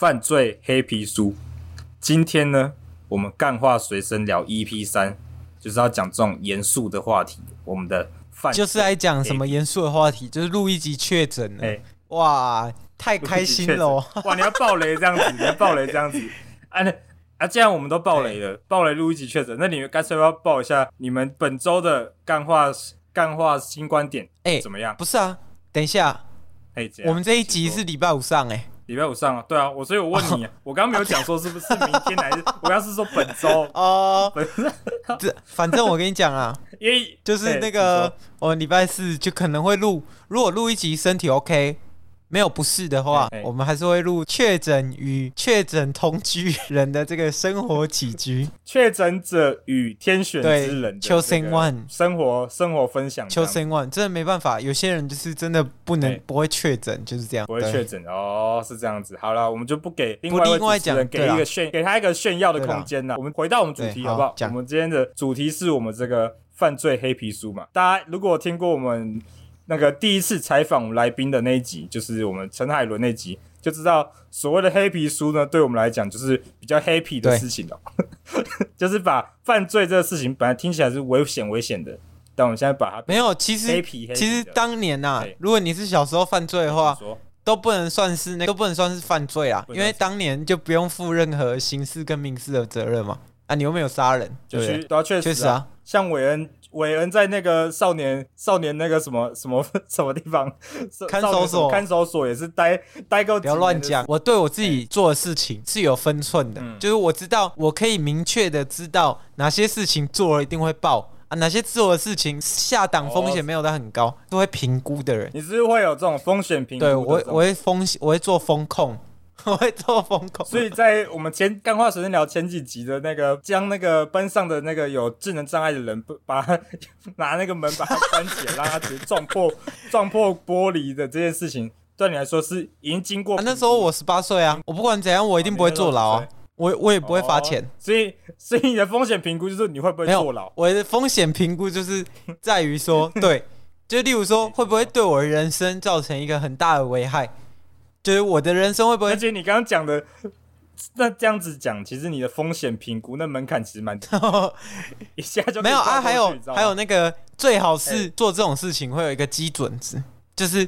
犯罪黑皮书。今天呢，我们干话随身聊 EP 三，就是要讲这种严肃的话题。我们的犯就是来讲什么严肃的话题，就是录一集确诊。哎、欸，哇，太开心了！哇，你要爆雷这样子，你要爆雷这样子。啊，那啊，既然我们都爆雷了，爆雷录一集确诊，那你们干脆要爆一下你们本周的干话干话新观点？哎、欸，怎么样？不是啊，等一下，哎、欸，我们这一集是礼拜五上、欸，哎。礼拜五上啊，对啊，我所以，我问你，我刚刚没有讲说是不是明天还是，我刚是说本周哦，本 这反正我跟你讲啊，因为就是那个我们礼拜四就可能会录，如果录一集身体 OK。没有不是的话，我们还是会录确诊与确诊同居人的这个生活起居，确诊者与天选之人的秋生 one 生活生活分享。秋生 one 真的没办法，有些人就是真的不能不会确诊，就是这样，不会确诊哦，是这样子。好了，我们就不给另外一位主持人给一个炫，给他一个炫耀的空间了。我们回到我们主题好不好？我们今天的主题是我们这个犯罪黑皮书嘛。大家如果听过我们。那个第一次采访来宾的那一集，就是我们陈海伦那集，就知道所谓的黑皮书呢，对我们来讲就是比较 happy 的事情了。就是把犯罪这个事情本来听起来是危险危险的，但我们现在把它没有，其实黑皮，其实当年呐、啊，如果你是小时候犯罪的话，都不能算是那个，都不能算是犯罪啊，因为当年就不用负任何刑事跟民事的责任嘛。啊，你又没有杀人，就是对啊，确实啊，像韦恩。韦恩在那个少年少年那个什么什么 什么地方看守所，看守所也是待待够。不要乱讲，我对我自己做的事情是有分寸的，就是我知道我可以明确的知道哪些事情做了一定会爆啊，哪些做的事情下档风险没有的很高，都会评估的人。你是不是会有这种风险评估？对，我我会风我会做风控。我会做风口，所以在我们前干话随身聊前几集的那个，将那个班上的那个有智能障碍的人，把他 拿那个门把他关起来，让他直接撞破 撞破玻璃的这件事情，对你来说是已经经过、啊。那时候我十八岁啊，我不管怎样，我一定不会坐牢啊，我我也不会罚钱。所以所以你的风险评估就是你会不会坐牢？我的风险评估就是在于说，对，就例如说会不会对我的人生造成一个很大的危害。就是我的人生会不会？而且你刚刚讲的，那这样子讲，其实你的风险评估那门槛其实蛮低，一下就没有啊。还有还有那个，最好是做这种事情会有一个基准值，就是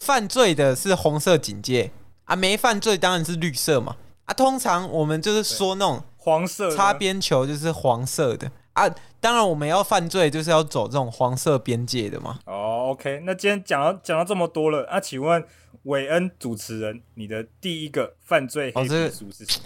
犯罪的是红色警戒啊，没犯罪当然是绿色嘛啊。通常我们就是说那种黄色擦边球就是黄色的啊。当然我们要犯罪就是要走这种黄色边界的嘛。哦，OK，那今天讲到讲到这么多了啊，请问？韦恩主持人，你的第一个犯罪黑皮书是什么？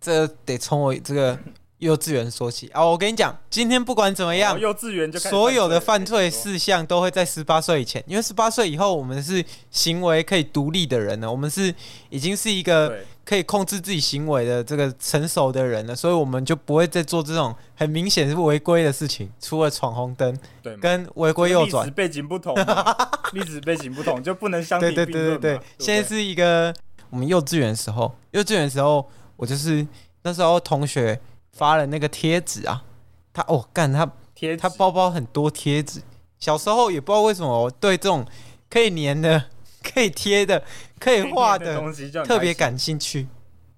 这个、得从我这个幼稚园说起啊！我跟你讲，今天不管怎么样，哦、幼稚园就所有的犯罪事项都会在十八岁以前，因为十八岁以后我们是行为可以独立的人了，我们是已经是一个。可以控制自己行为的这个成熟的人了，所以我们就不会再做这种很明显是违规的事情，除了闯红灯，对，跟违规右转。历史背景不同，历史背景不同就不能相提并论。对对对对对，现在是一个我们幼稚园的时候，幼稚园的时候，我就是那时候同学发了那个贴纸啊，他哦干他贴他包包很多贴纸，小时候也不知道为什么我对这种可以粘的。可以贴的、可以画的东西，特别感兴趣，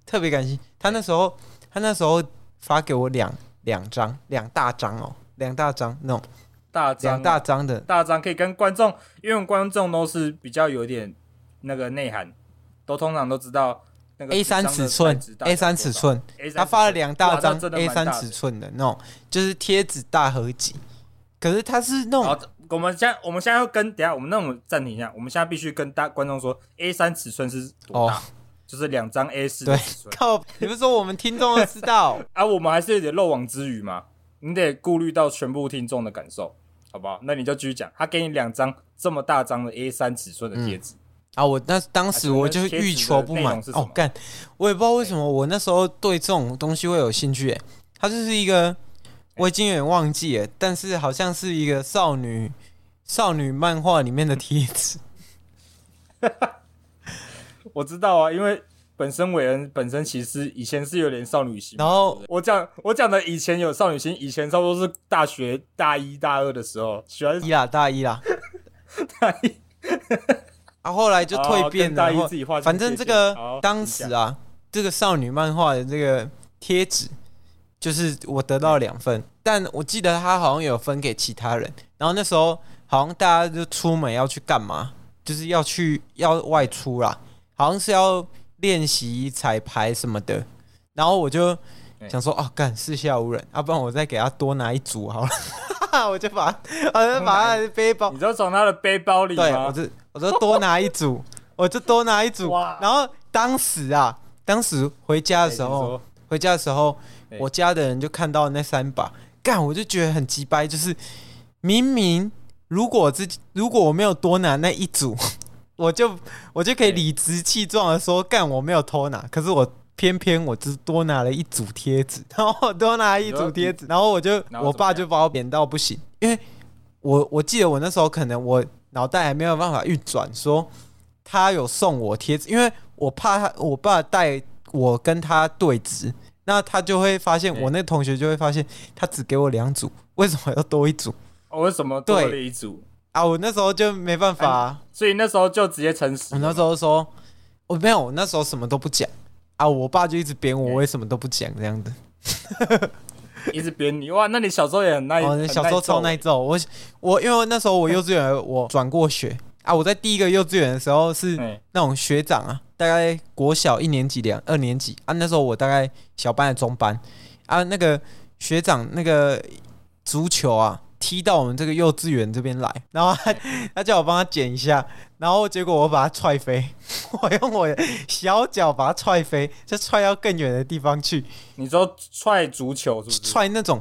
特别感兴趣。他那时候，他那时候发给我两两张，两大张哦，两大张那种。大两大张的。大张，可以跟观众，因为观众都是比较有点那个内涵，都通常都知道那个 A 三尺寸，A 三尺寸，他发了两大张 A 三尺寸的那种，就是贴纸大合集。可是他是那种。我们现在，我们现在要跟等下，我们那我们暂停一下。我们现在必须跟大观众说，A 三尺寸是多大？哦、就是两张 A 四的尺寸。对，靠，你不是说我们听众都知道 啊？我们还是有点漏网之鱼嘛，你得顾虑到全部听众的感受，好不好？那你就继续讲。他给你两张这么大张的 A 三尺寸的贴纸、嗯、啊！我那当时我就欲求不满哦，干！我也不知道为什么我那时候对这种东西会有兴趣。哎，它就是一个。我已经有点忘记了，但是好像是一个少女少女漫画里面的贴纸。我知道啊，因为本身伟恩本身其实以前是有点少女心。然后我讲我讲的以前有少女心，以前差不多是大学大一大二的时候喜欢一啦，大一啦，大一。啊，后来就蜕变了。大一自己画，反正这个当时啊，这个少女漫画的这个贴纸，就是我得到两份，但我记得他好像有分给其他人。然后那时候好像大家就出门要去干嘛，就是要去要外出啦，好像是要练习彩排什么的。然后我就想说，哦，干四下无人，要、啊、不然我再给他多拿一组好了。我就把，我就把他的背包，你就从他的背包里，对，我就我就多拿一组，我就多拿一组。然后当时啊，当时回家的时候，回家的时候，我家的人就看到那三把，干，我就觉得很鸡掰，就是明明如果自己如果我没有多拿那一组，我就我就可以理直气壮的说，干，我没有偷拿，可是我。偏偏我只多拿了一组贴纸，然后多拿一组贴纸，然后我就我爸就把我扁到不行，因为我我记得我那时候可能我脑袋还没有办法运转，说他有送我贴纸，因为我怕他我爸带我跟他对质，那他就会发现我那同学就会发现他只给我两组，为什么要多一组？哦为什么多了一组啊？我那时候就没办法、啊，所以那时候就直接诚实。我那时候说我没有，我那时候什么都不讲。啊！我爸就一直扁我，为什么都不讲这样子，一直扁你哇！那你小时候也很耐，哦、你小时候超耐揍。我我因为那时候我幼稚园我转过学啊，我在第一个幼稚园的时候是那种学长啊，大概国小一年级两二年级啊，那时候我大概小班的中班啊，那个学长那个足球啊。踢到我们这个幼稚园这边来，然后他他叫我帮他捡一下，然后结果我把它踹飞，我用我的小脚把它踹飞，就踹到更远的地方去。你说踹足球是不是？踹那种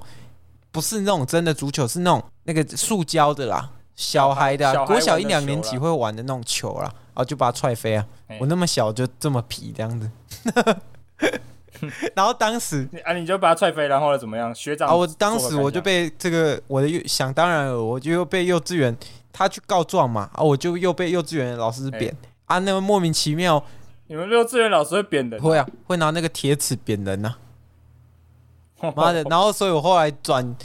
不是那种真的足球，是那种那个塑胶的啦，小孩的、啊，小孩国小一两年级会玩的那种球啦，然后就把它踹飞啊。我那么小就这么皮这样子。然后当时 啊，你就把他踹飞，然后怎么样？学长啊，我当时我就被这个我的幼想当然了，我就又被幼稚园他去告状嘛啊，我就又被幼稚园的老师扁、欸、啊，那么莫名其妙，你们幼稚园老师会扁人？会啊，会拿那个铁尺扁人呐、啊，妈的！然后所以我后来转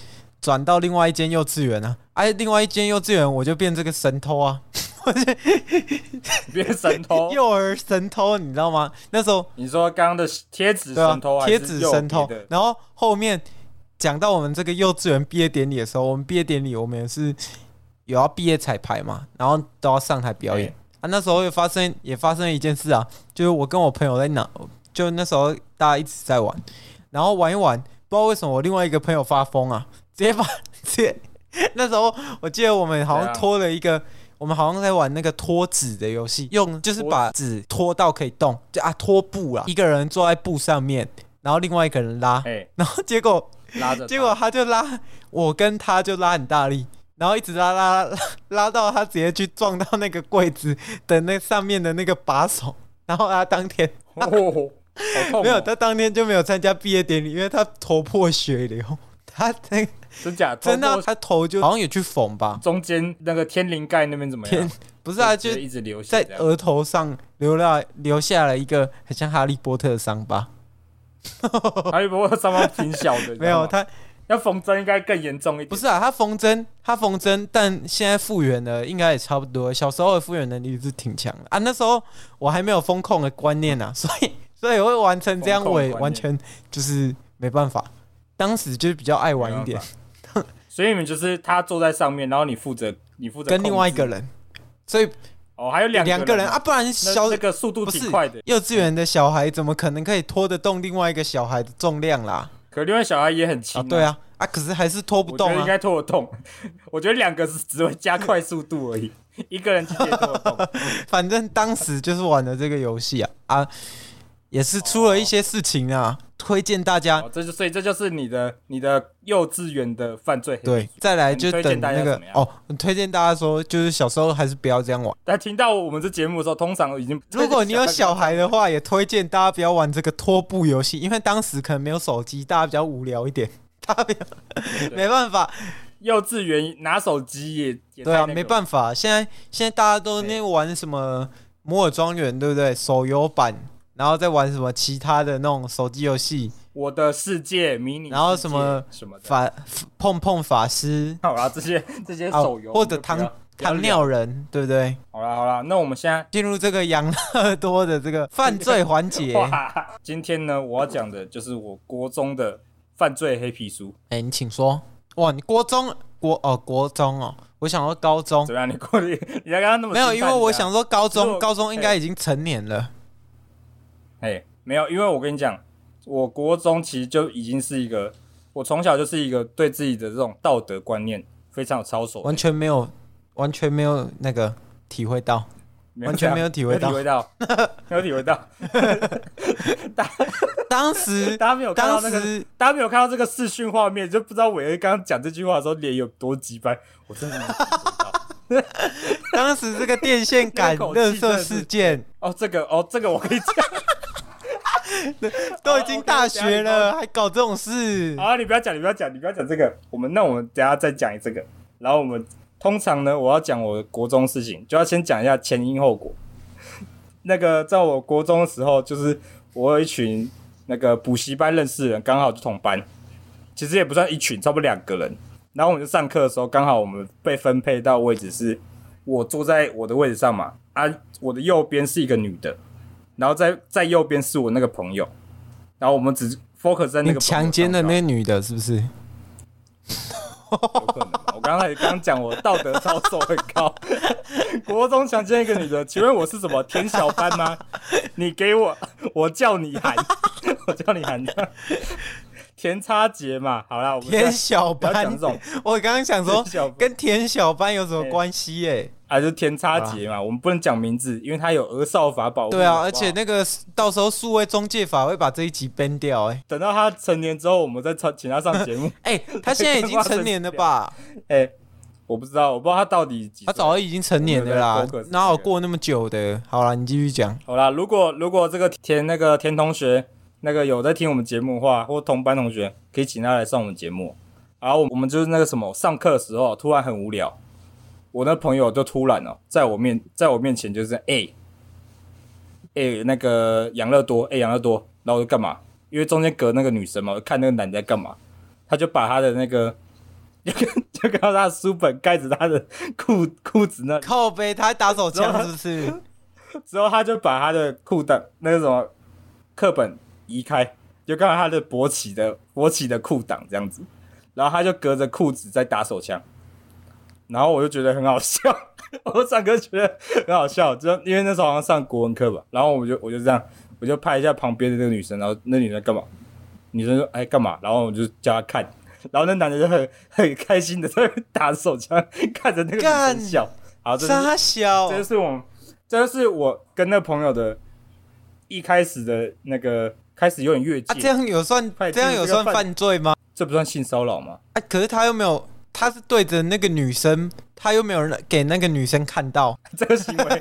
转到另外一间幼稚园啊，哎、啊，另外一间幼稚园我就变这个神偷啊。变神偷，幼儿神偷，你知道吗？那时候你说刚刚的贴纸神偷，贴纸神偷。然后后面讲到我们这个幼稚园毕业典礼的时候，我们毕业典礼我们也是有要毕业彩排嘛，然后都要上台表演。啊。那时候又发生也发生了一件事啊，就是我跟我朋友在哪，就那时候大家一直在玩，然后玩一玩，不知道为什么我另外一个朋友发疯啊，直接把 直接那时候我记得我们好像拖了一个。我们好像在玩那个拖纸的游戏，用就是把纸拖到可以动，就啊拖布啊，一个人坐在布上面，然后另外一个人拉，然后结果拉着，结果他就拉，我跟他就拉很大力，然后一直拉拉拉 拉到他直接去撞到那个柜子的那上面的那个把手，然后他当天，哦 哦哦、没有，他当天就没有参加毕业典礼，因为他头破血流，他那个。真假？真的，他头就好像也去缝吧。中间那个天灵盖那边怎么样？不是啊，就一直流在额头上留了留下了一个很像哈利波特的伤疤。哈利波特伤疤挺小的，没有他要缝针应该更严重一点。不是啊，他缝针他缝针，但现在复原了，应该也差不多。小时候的复原能力是挺强的啊。那时候我还没有风控的观念啊，所以所以我会完成这样，我也完全就是没办法。当时就是比较爱玩一点。所以你们就是他坐在上面，然后你负责你负责跟另外一个人，所以哦还有两两个人啊，不然小那个速度挺快的。幼稚园的小孩怎么可能可以拖得动另外一个小孩的重量啦？可另外小孩也很轻啊，对啊啊，可是还是拖不动啊。应该拖得动，我觉得两个是只会加快速度而已，一个人直接拖得动。反正当时就是玩的这个游戏啊啊。也是出了一些事情啊，哦、推荐大家。这就所以这就是你的你的幼稚园的犯罪。对，再来就等那个哦，推荐大家说，就是小时候还是不要这样玩。但听到我们这节目的时候，通常已经如果 你有小孩的话，也推荐大家不要玩这个拖布游戏，因为当时可能没有手机，大家比较无聊一点，大家没办法。幼稚园拿手机也，也对啊，没办法。现在现在大家都那玩什么摩尔庄园，对不对？手游版。然后再玩什么其他的那种手机游戏，我的世界迷你，然后什么什么法碰碰法师，好啦，这些 这些手游，或者糖糖尿人，对不对？好啦好啦，那我们现在进入这个养乐多的这个犯罪环节。今天呢，我要讲的就是我国中的犯罪黑皮书。哎，你请说。哇，你国中国哦，国中哦，我想说高中。怎么样？你过你 你刚刚那么没有？因为我想说高中，高中应该已经成年了。哎，没有，因为我跟你讲，我国中其实就已经是一个，我从小就是一个对自己的这种道德观念非常有操守，完全没有，完全没有那个体会到，完全没有体会到，体会到，没有体会到。当当时大家没有看到那个，大家没有看到这个视讯画面，就不知道伟恩刚刚讲这句话的时候脸有多急白。我真的没有体会到。当时这个电线杆热射事件，哦，这个哦，这个我可以讲。都已经大学了，还搞这种事？好，你不要讲，你不要讲，你不要讲这个。我们那我们等下再讲这个。然后我们通常呢，我要讲我的国中事情，就要先讲一下前因后果。那个在我国中的时候，就是我有一群那个补习班认识的人，刚好就同班。其实也不算一群，差不多两个人。然后我们就上课的时候，刚好我们被分配到位置是，我坐在我的位置上嘛。啊，我的右边是一个女的。然后在在右边是我那个朋友，然后我们只 focus 在那个强奸的那女的，是不是？有可能。我刚才刚讲我道德操守很高，国中强奸一个女的，请问我是什么田小班吗？你给我，我叫你喊，我叫你喊的田叉杰嘛。好啦，我们田小班这种，我刚刚想说跟田小班有什么关系？哎。还是天差节嘛，啊、我们不能讲名字，因为他有儿少法保护。对啊，而且那个到时候数位中介法会把这一集 ban 掉。哎，等到他成年之后，我们再请他上节目。哎、欸，他现在已经成年了吧？哎、欸，我不知道，我不知道他到底几。他早就已经成年了啦，哪有过那么久的？好了，你继续讲。好啦，如果如果这个田那个田同学那个有在听我们节目的话，或同班同学可以请他来上我们节目。然后我们就是那个什么，上课的时候突然很无聊。我那朋友就突然哦，在我面，在我面前就是哎，哎、欸欸，那个养乐多，哎、欸，养乐多，然后我就干嘛？因为中间隔那个女生嘛，我看那个男的在干嘛，他就把他的那个，就就看到他的书本盖着他的裤裤子那靠背，他还打手枪是不是？之后他就把他的裤裆那个什么课本移开，就看到他的勃起的勃起的裤裆这样子，然后他就隔着裤子在打手枪。然后我就觉得很好笑，我上课觉得很好笑，就因为那时候好像上国文课吧。然后我就我就这样，我就拍一下旁边的那个女生，然后那女生干嘛？女生说：“哎，干嘛？”然后我就叫她看，然后那男的就很很开心的在打手枪，看着那个女生笑。好，这是笑，这就是我，这就是我跟那朋友的一开始的那个开始有点越界。啊，这样有算这样有算犯罪吗？这不算性骚扰吗？哎，可是他又没有。他是对着那个女生，他又没有人给那个女生看到 这个行为，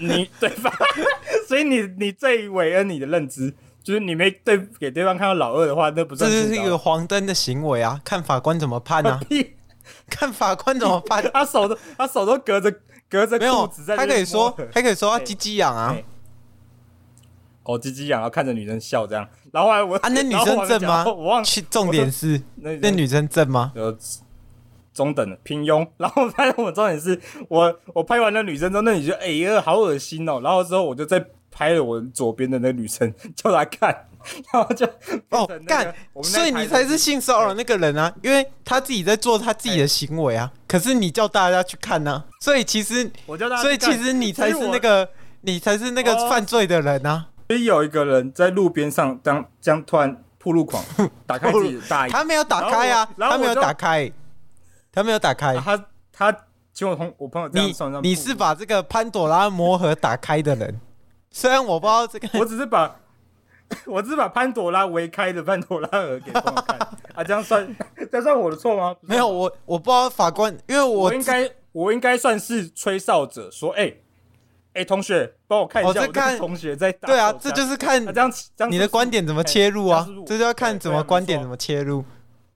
你对吧？所以你你最伟恩你的认知就是你没对给对方看到老二的话，那不是这是一个黄灯的行为啊！看法官怎么判啊？看法官怎么判？他手都他手都隔着隔着裤子在，他可以说他可以说他鸡鸡痒啊，哦鸡鸡痒，然后看着女生笑这样，然后后来我啊 那女生正吗？我忘了重点是那女生正吗？呃中等的平庸，然后拍我重点是我我拍完那女生之后，那女生哎呀好恶心哦，然后之后我就再拍了我左边的那个女生叫她看，然后就哦干，所以你才是性骚扰那个人啊，因为他自己在做他自己的行为啊，可是你叫大家去看呢，所以其实我叫大家，所以其实你才是那个你才是那个犯罪的人啊，所以有一个人在路边上当将突然铺路狂 打开自己的大衣，他没有打开啊，他没有打开。他没有打开，他他请我同我朋友这样你你是把这个潘朵拉魔盒打开的人，虽然我不知道这个，我只是把，我只是把潘朵拉围开的潘朵拉盒给朋友看。啊，这样算这样算我的错吗？没有，我我不知道法官，因为我，我应该我应该算是吹哨者，说哎哎、同学帮我看一下，我看同学在打，对啊，这就是看这样这样你的观点怎么切入啊，这就要看怎么观点怎么切入。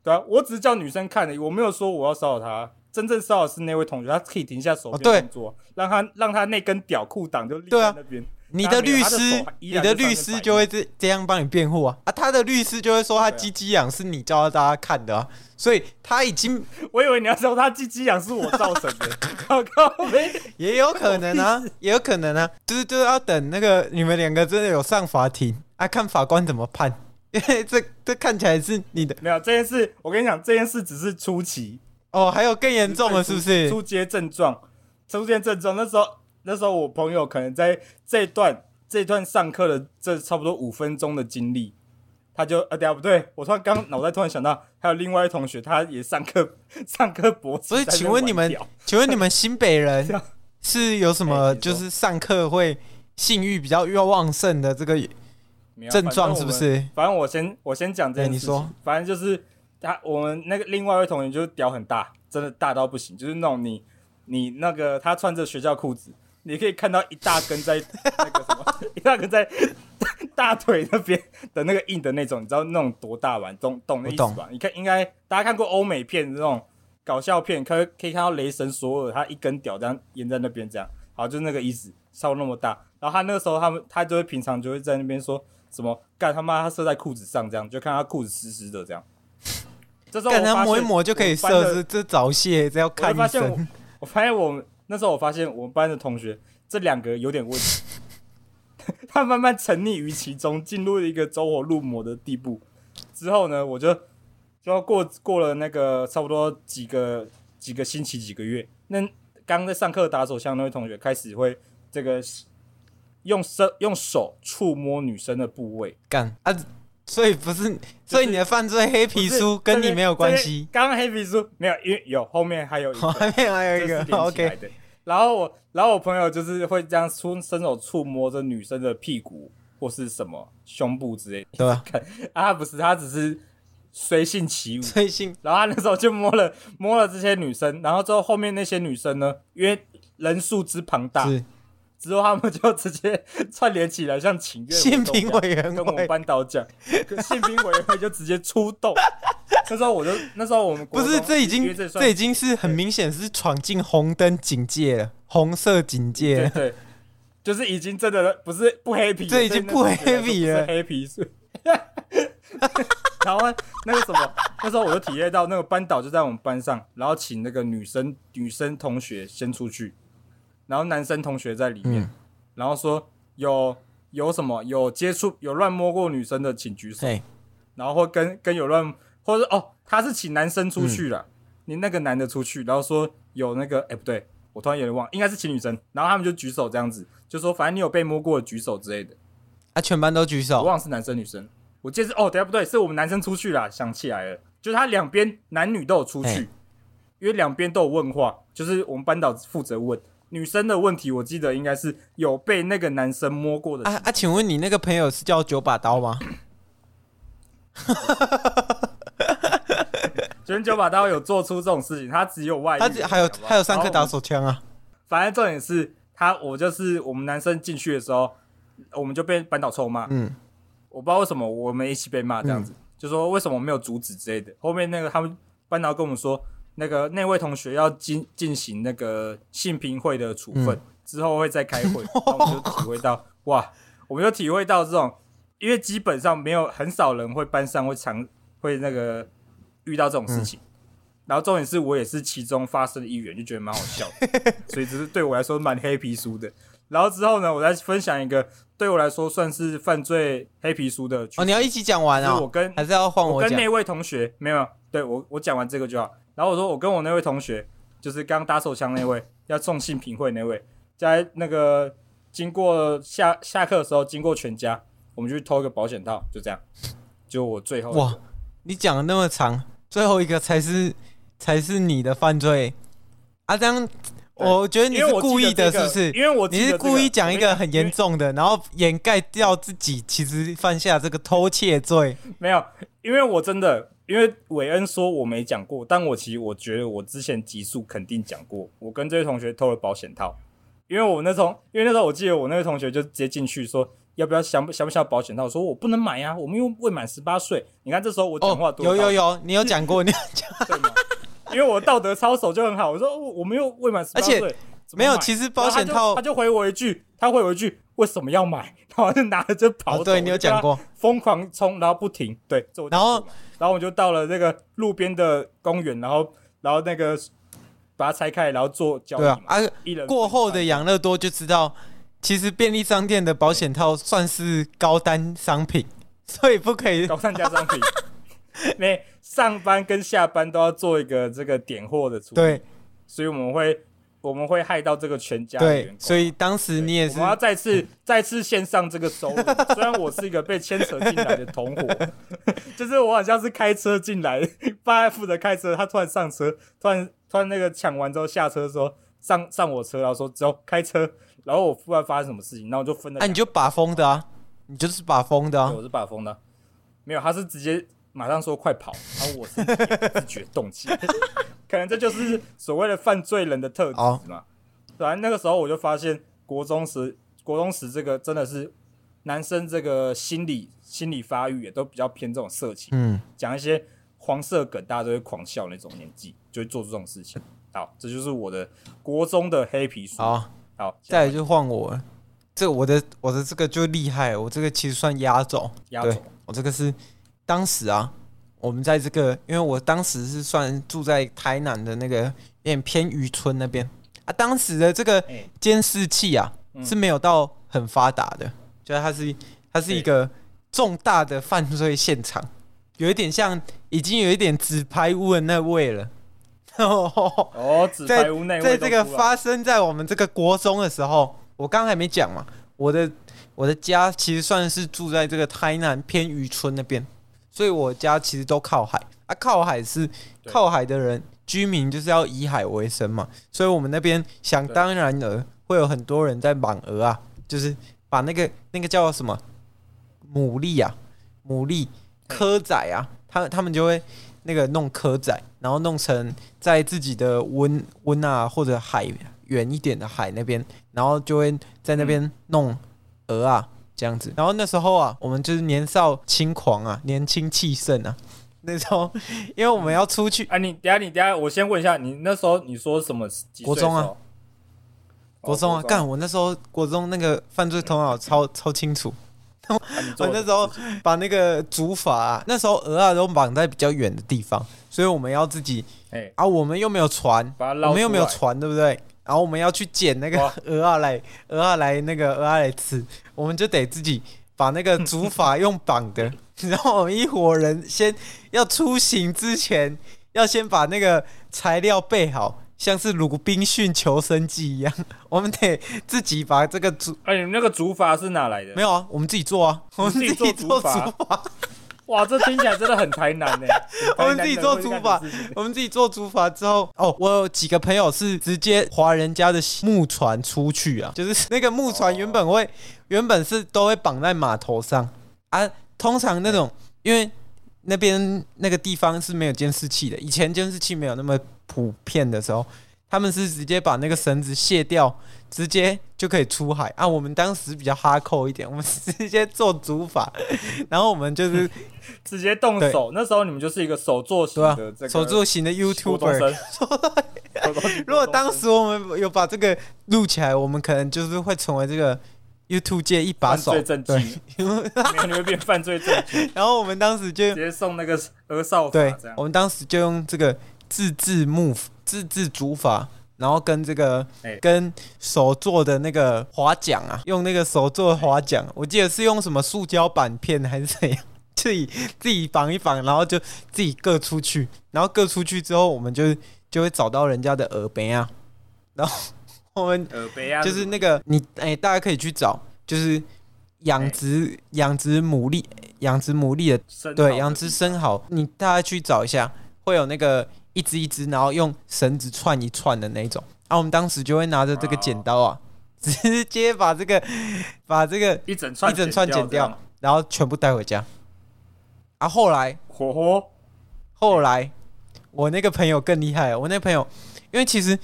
对啊，我只是叫女生看的，我没有说我要骚扰她。真正骚扰是那位同学，他可以停下手边动作，让他让他那根屌裤裆就立在那边。你的律师，你的律师就会这这样帮你辩护啊。啊！他的律师就会说他鸡鸡痒是你教大家看的啊，所以他已经，我以为你要说他鸡鸡痒是我造成的，靠靠，也有可能啊，也有可能啊，就是就是要等那个你们两个真的有上法庭。啊，看法官怎么判，因 为这这看起来是你的，没有这件事，我跟你讲，这件事只是初期。哦，还有更严重的是不是？初阶症状，初阶症状，那时候。那时候我朋友可能在这段这段上课的这差不多五分钟的经历，他就啊，对啊，不对，我突然刚脑袋突然想到，还有另外一同学，他也上课 上课脖子。所以，请问你们，请问你们新北人 是有什么就是上课会性欲比较越旺盛的这个症状，是不是？反正我先我先讲这件事情。你说，反正就是他我们那个另外一位同学就是屌很大，真的大到不行，就是那种你你那个他穿着学校裤子。你可以看到一大根在 那个什么，一大根在 大腿那边的那个硬的那种，你知道那种多大碗？懂懂那意思吧？你看，应该大家看过欧美片那种搞笑片，可可以看到雷神索尔他一根屌这样沿在那边这样，好，就那个意思，超那么大。然后他那个时候他们他就会平常就会在那边说什么干他妈他射在裤子上这样，就看他裤子湿湿的这样。这时候他摸一摸就可以射，这这早泄，这要看医生。我，我发现我们。那时候我发现我们班的同学这两个有点问题，他慢慢沉溺于其中，进入了一个走火入魔的地步。之后呢，我就就要过过了那个差不多几个几个星期几个月，那刚在上课打手枪那位同学开始会这个用手用手触摸女生的部位，干啊！所以不是，所以你的犯罪黑皮书跟你没有关系。刚刚黑皮书没有，因为有后面还有一个，后面还有一个。OK。然后我，然后我朋友就是会这样出伸手触摸着女生的屁股或是什么胸部之类的。对啊。啊，不是，他只是随性起舞。随性。然后他那时候就摸了摸了这些女生，然后之后后面那些女生呢，因为人数之庞大。之后他们就直接串联起来，像请愿 性平委员跟我们班导讲，性平委员会就直接出动。那时候我就那时候我们不是这已经这，这已经是很明显是闯进红灯警戒了，红色警戒了。对，就是已经真的不是不黑皮，这已经不黑皮了，黑皮是。然后那个什么，那时候我就体验到那个班导就在我们班上，然后请那个女生女生同学先出去。然后男生同学在里面，嗯、然后说有有什么有接触有乱摸过女生的请举手，然后或跟跟有乱或者哦他是请男生出去了，嗯、你那个男的出去，然后说有那个哎不对，我突然有点忘，应该是请女生，然后他们就举手这样子，就说反正你有被摸过的举手之类的，啊全班都举手，我忘了是男生女生，我记得是哦等下不对，是我们男生出去了，想起来了，就是他两边男女都有出去，因为两边都有问话，就是我们班导负责问。女生的问题，我记得应该是有被那个男生摸过的。啊啊，请问你那个朋友是叫九把刀吗？请问九把刀有做出这种事情？他只有外遇，他还有还有三颗打手枪啊。反正重点是他，我就是我们男生进去的时候，我们就被班导臭骂。嗯，我不知道为什么我们一起被骂这样子，嗯、就说为什么没有阻止之类的。后面那个他们班导跟我们说。那个那位同学要进进行那个性评会的处分，嗯、之后会再开会，然后我们就体会到哇，我们就体会到这种，因为基本上没有很少人会班上会常会那个遇到这种事情，嗯、然后重点是我也是其中发生的一员，就觉得蛮好笑的，所以只是对我来说蛮黑皮书的。然后之后呢，我再分享一个对我来说算是犯罪黑皮书的哦，你要一起讲完啊？我跟还是要换我？我跟那位同学没有，对我我讲完这个就好。然后我说，我跟我那位同学，就是刚打手枪那位，要送性平会那位，在那个经过下下课的时候，经过全家，我们就去偷一个保险套，就这样。就我最后哇，你讲的那么长，最后一个才是才是你的犯罪啊？这样，我觉得你是故意的，是不是？因为我你是故意讲一个很严重的，然后掩盖掉自己其实犯下这个偷窃罪。没有，因为我真的。因为韦恩说我没讲过，但我其实我觉得我之前集数肯定讲过，我跟这位同学偷了保险套。因为我那时候，因为那时候我记得我那位同学就直接进去说，要不要想不想不想保险套？我说我不能买呀，我们又未满十八岁。你看这时候我讲话多、哦、有有有，你有讲过，你有讲对吗？因为我道德操守就很好，我说我们又未满十八岁，没有。其实保险套他就回我一句，他回我一句，为什么要买？然后就拿着就跑走。对，你有讲过，疯狂冲，然后不停。对，然后然后我就到了那个路边的公园，然后然后那个把它拆开，然后做交易。对啊，啊，过后的养乐多就知道，其实便利商店的保险套算是高单商品，所以不可以高单价商品。每上班跟下班都要做一个这个点货的处理，对，所以我们会。我们会害到这个全家对，所以当时你也是。我要再次再次献上这个收入。虽然我是一个被牵扯进来的同伙，就是我好像是开车进来，爸负责开车，他突然上车，突然突然那个抢完之后下车说上上我车，然后说走开车，然后我不知道发生什么事情，然后我就分了。哎、啊，你就把风的啊，你就是把风的啊，我是把风的，没有，他是直接马上说快跑，然后我是自觉动机。可能这就是所谓的犯罪人的特质嘛。反正那个时候我就发现，国中时，国中时这个真的是男生这个心理心理发育也都比较偏这种色情，嗯，讲一些黄色梗，大家都会狂笑那种年纪，就会做出这种事情。好，这就是我的国中的黑皮书。好，好，再来就换我，这我的我的这个就厉害，我这个其实算压轴，压轴，我这个是当时啊。我们在这个，因为我当时是算住在台南的那个有点偏渔村那边啊，当时的这个监视器啊是没有到很发达的，就是它是它是一个重大的犯罪现场，有一点像已经有一点纸牌屋的那位了。哦，纸牌屋那在这个发生在我们这个国中的时候，我刚刚还没讲嘛，我的我的家其实算是住在这个台南偏渔村那边。所以我家其实都靠海啊，靠海是靠海的人，居民就是要以海为生嘛。所以我们那边想当然的会有很多人在绑鹅啊，就是把那个那个叫什么牡蛎啊，牡蛎蚵仔啊，他他们就会那个弄蚵仔，然后弄成在自己的温温啊或者海远一点的海那边，然后就会在那边弄鹅啊。这样子，然后那时候啊，我们就是年少轻狂啊，年轻气盛啊。那时候，因为我们要出去，啊，你等下，你等下，我先问一下，你那时候你说什么？国中啊，国中啊，干！我那时候国中那个犯罪头脑超超清楚。我那时候把那个竹筏啊，那时候鹅啊都绑在比较远的地方，所以我们要自己，哎啊，我们又没有船，我们又没有船，对不对？然后我们要去捡那个鹅啊来，鹅啊来那个鹅啊来吃，我们就得自己把那个竹筏用绑的，然后我们一伙人先要出行之前，要先把那个材料备好，像是鲁滨逊求生记一样，我们得自己把这个竹，哎，你们那个竹筏是哪来的？没有啊，我们自己做啊，我们自己做竹筏。哇，这听起来真的很台南呢。我们自己做竹筏，我们自己做竹筏之后，哦，我有几个朋友是直接划人家的木船出去啊，就是 那个木船原本会，哦、原本是都会绑在码头上啊。通常那种，因为那边那个地方是没有监视器的，以前监视器没有那么普遍的时候。他们是直接把那个绳子卸掉，直接就可以出海啊！我们当时比较哈扣一点，我们直接做竹筏，然后我们就是直接动手。那时候你们就是一个手作型的这个手作型的 YouTuber。如果当时我们有把这个录起来，我们可能就是会成为这个 YouTube 界一把手。犯罪证据，你会变犯罪证据。然后我们当时就直接送那个儿少法。对，我们当时就用这个自制木。自制竹筏，然后跟这个、欸、跟手做的那个划桨啊，用那个手做的划桨，我记得是用什么塑胶板片还是怎样，自己 自己绑一绑，然后就自己各出去，然后各出去之后，我们就就会找到人家的耳杯啊，然后我们耳杯啊就是那个你哎、欸，大家可以去找，就是养殖养殖牡蛎，养殖牡蛎的对，养殖生蚝，你大家去找一下，会有那个。一只一只，然后用绳子串一串的那种。啊我们当时就会拿着这个剪刀啊，直接把这个把这个一整串一整串剪掉，然后全部带回家。啊，后来火火，后来我那个朋友更厉害，我那个朋友，因为其实，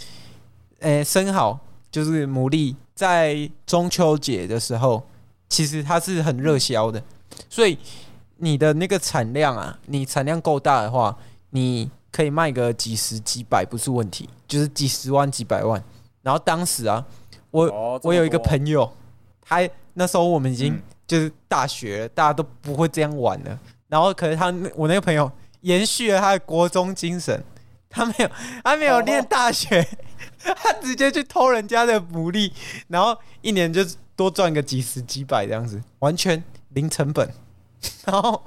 诶，生蚝就是牡蛎，在中秋节的时候，其实它是很热销的，所以你的那个产量啊，你产量够大的话，你。可以卖个几十几百不是问题，就是几十万几百万。然后当时啊，我、哦、我有一个朋友，他那时候我们已经就是大学了，大家都不会这样玩了。然后可是他我那个朋友延续了他的国中精神，他没有他没有念大学，哦、他直接去偷人家的牡蛎，然后一年就多赚个几十几百这样子，完全零成本，然后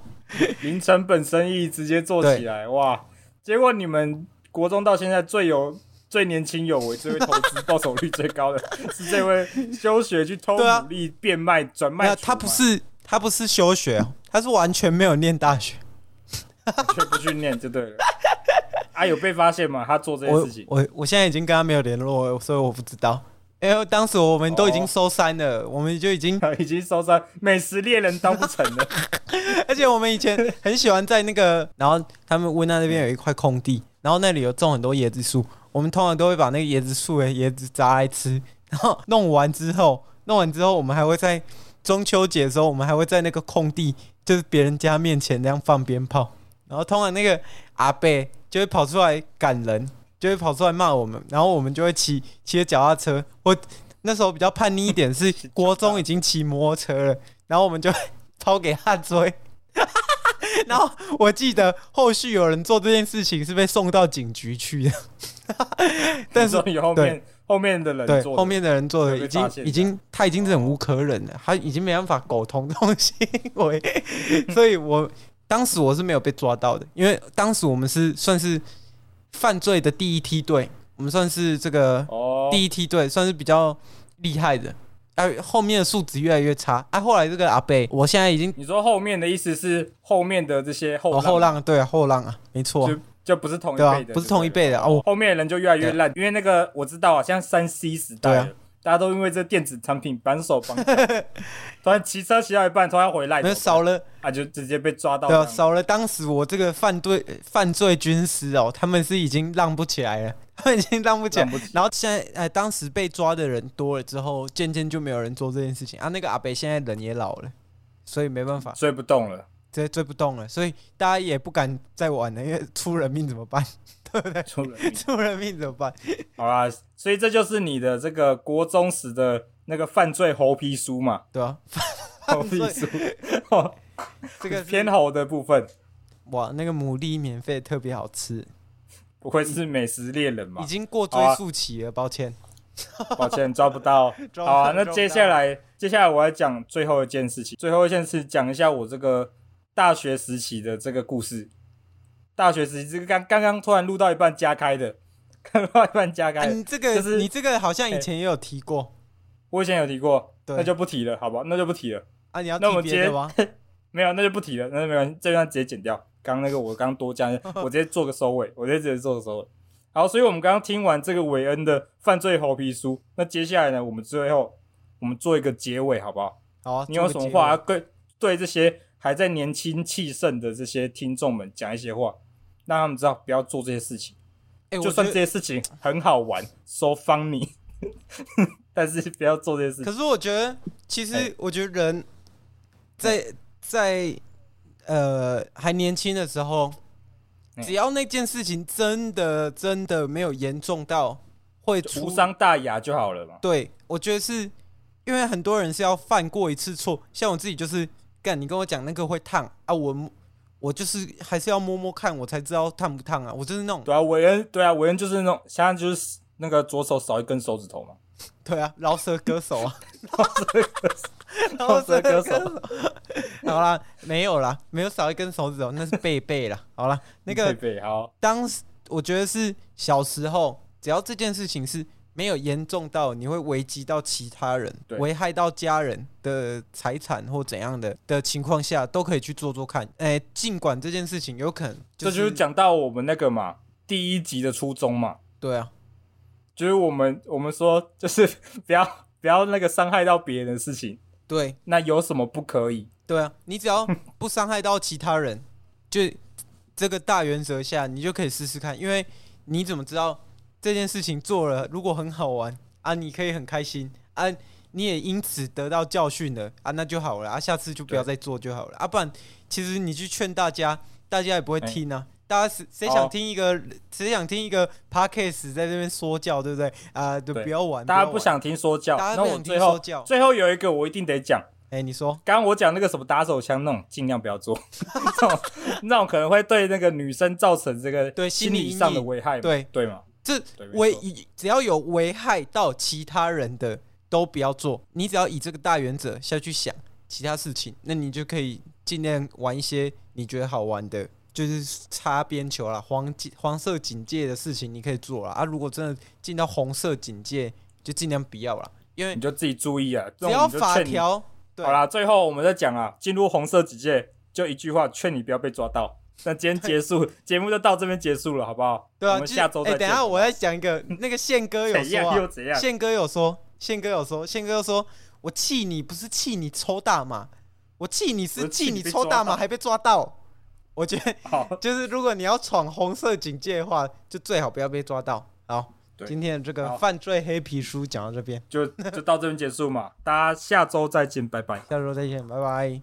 零成本生意直接做起来哇！结果你们国中到现在最有。最年轻有为、最会投资、报酬率最高的 是这位休学去偷努力变卖转卖。他不是他不是休学，他是完全没有念大学，全不去念就对了。啊，有被发现吗？他做这件事情？我我，我现在已经跟他没有联络，所以我不知道。因为当时我们都已经收山了，哦、我们就已经 已经收山，美食猎人当不成了。而且我们以前很喜欢在那个，然后他们温娜那边有一块空地，然后那里有种很多椰子树。我们通常都会把那个椰子树的椰子摘来吃，然后弄完之后，弄完之后，我们还会在中秋节的时候，我们还会在那个空地，就是别人家面前那样放鞭炮，然后通常那个阿伯就会跑出来赶人，就会跑出来骂我们，然后我们就会骑骑着脚踏车。我那时候比较叛逆一点，是国中已经骑摩托车了，然后我们就抛给他追。然后我记得后续有人做这件事情是被送到警局去的。但是后面后面的人对后面的人做的已经已经他已经忍无可忍了，他已经没办法苟同这种行为，所以我当时我是没有被抓到的，因为当时我们是算是犯罪的第一梯队，我们算是这个第一梯队，算是比较厉害的。哎，后面的素质越来越差。哎，后来这个阿贝，我现在已经你说后面的意思是后面的这些后后浪对啊后浪啊，没错。就就不是同一辈的，啊，不是同一辈的哦。后面的人就越来越烂，因为那个我知道啊，像三 C 时代，啊、大家都因为这电子产品扳手绑脚，突然骑车骑到一半，突然回来，那少了啊，就直接被抓到。对啊，少了当时我这个犯罪犯罪军师哦，他们是已经浪不起来了，他们已经浪不起来。起然后现在哎，当时被抓的人多了之后，渐渐就没有人做这件事情啊。那个阿北现在人也老了，所以没办法，追不动了。直接追不动了，所以大家也不敢再玩了，因为出人命怎么办？对不对？出人命，出人命怎么办？好啦，所以这就是你的这个国中时的那个犯罪猴皮书嘛？对啊，猴皮书，这个偏猴的部分。哇，那个牡蛎免费特别好吃，不愧是美食猎人嘛？已经过追溯期了，抱歉，抱歉抓不到。好啊，那接下来接下来我要讲最后一件事情，最后一件事讲一下我这个。大学时期的这个故事，大学时期这个刚刚刚突然录到一半加开的，录到一半加开。你这个、就是你这个好像以前也有提过，欸、我以前有提过，那就不提了，好吧？那就不提了。啊，你要提别的吗？没有，那就不提了，那就没关系，这段直接剪掉。刚刚那个我刚多加，我直接做个收尾，我直接直接做个收尾。好，所以我们刚刚听完这个韦恩的犯罪猴皮书，那接下来呢，我们最后我们做一个结尾，好不好？好啊。你有什么话要对对这些？还在年轻气盛的这些听众们讲一些话，让他们知道不要做这些事情。欸、就算这些事情很好玩，so funny，但是不要做这些事情。可是我觉得，其实我觉得人在、欸、在呃还年轻的时候，只要那件事情真的真的没有严重到会无伤大雅就好了嘛。对，我觉得是因为很多人是要犯过一次错，像我自己就是。干，你跟我讲那个会烫啊？我我就是还是要摸摸看，我才知道烫不烫啊！我就是那种对啊，韦恩对啊，韦恩就是那种现在就是那个左手少一根手指头嘛。对啊，饶舌歌手啊，饶舌歌手，饶舌歌手。好啦，没有啦，没有少一根手指头，那是贝贝啦。好啦，那个贝贝好。当时我觉得是小时候，只要这件事情是。没有严重到你会危及到其他人，危害到家人的财产或怎样的的情况下，都可以去做做看。哎，尽管这件事情有可能，这就是讲到我们那个嘛，第一集的初衷嘛。对啊，就是我们我们说，就是 不要不要那个伤害到别人的事情。对，那有什么不可以？对啊，你只要不伤害到其他人，就这个大原则下，你就可以试试看。因为你怎么知道？这件事情做了，如果很好玩啊，你可以很开心啊，你也因此得到教训了啊，那就好了啊，下次就不要再做就好了啊，不然其实你去劝大家，大家也不会听啊，大家谁谁想听一个谁想听一个 podcast 在这边说教，对不对？啊，就不要玩。大家不想听说教，那我最后最后有一个我一定得讲。哎，你说，刚刚我讲那个什么打手枪那种，尽量不要做，那种那种可能会对那个女生造成这个对心理上的危害，对对吗？这危只要有危害到其他人的都不要做。你只要以这个大原则下去想其他事情，那你就可以尽量玩一些你觉得好玩的，就是擦边球啦，黄黄色警戒的事情你可以做了啊。如果真的进到红色警戒，就尽量不要了，因为你就自己注意啊。只要法条。好啦，最后我们再讲啊，进入红色警戒，就一句话，劝你不要被抓到。那今天结束节目就到这边结束了，好不好？对啊，我们下周再见。哎、欸，等一下我再讲一个，那个宪哥有说、啊，宪哥有说，宪哥有说，宪哥又说，我气你不是气你抽大麻，我气你是气你抽大麻还被抓到。我觉得，好，就是如果你要闯红色警戒的话，就最好不要被抓到。好。今天的这个犯罪黑皮书讲到这边，就就到这边结束嘛，大家下周再见，拜拜。下周再见，拜拜。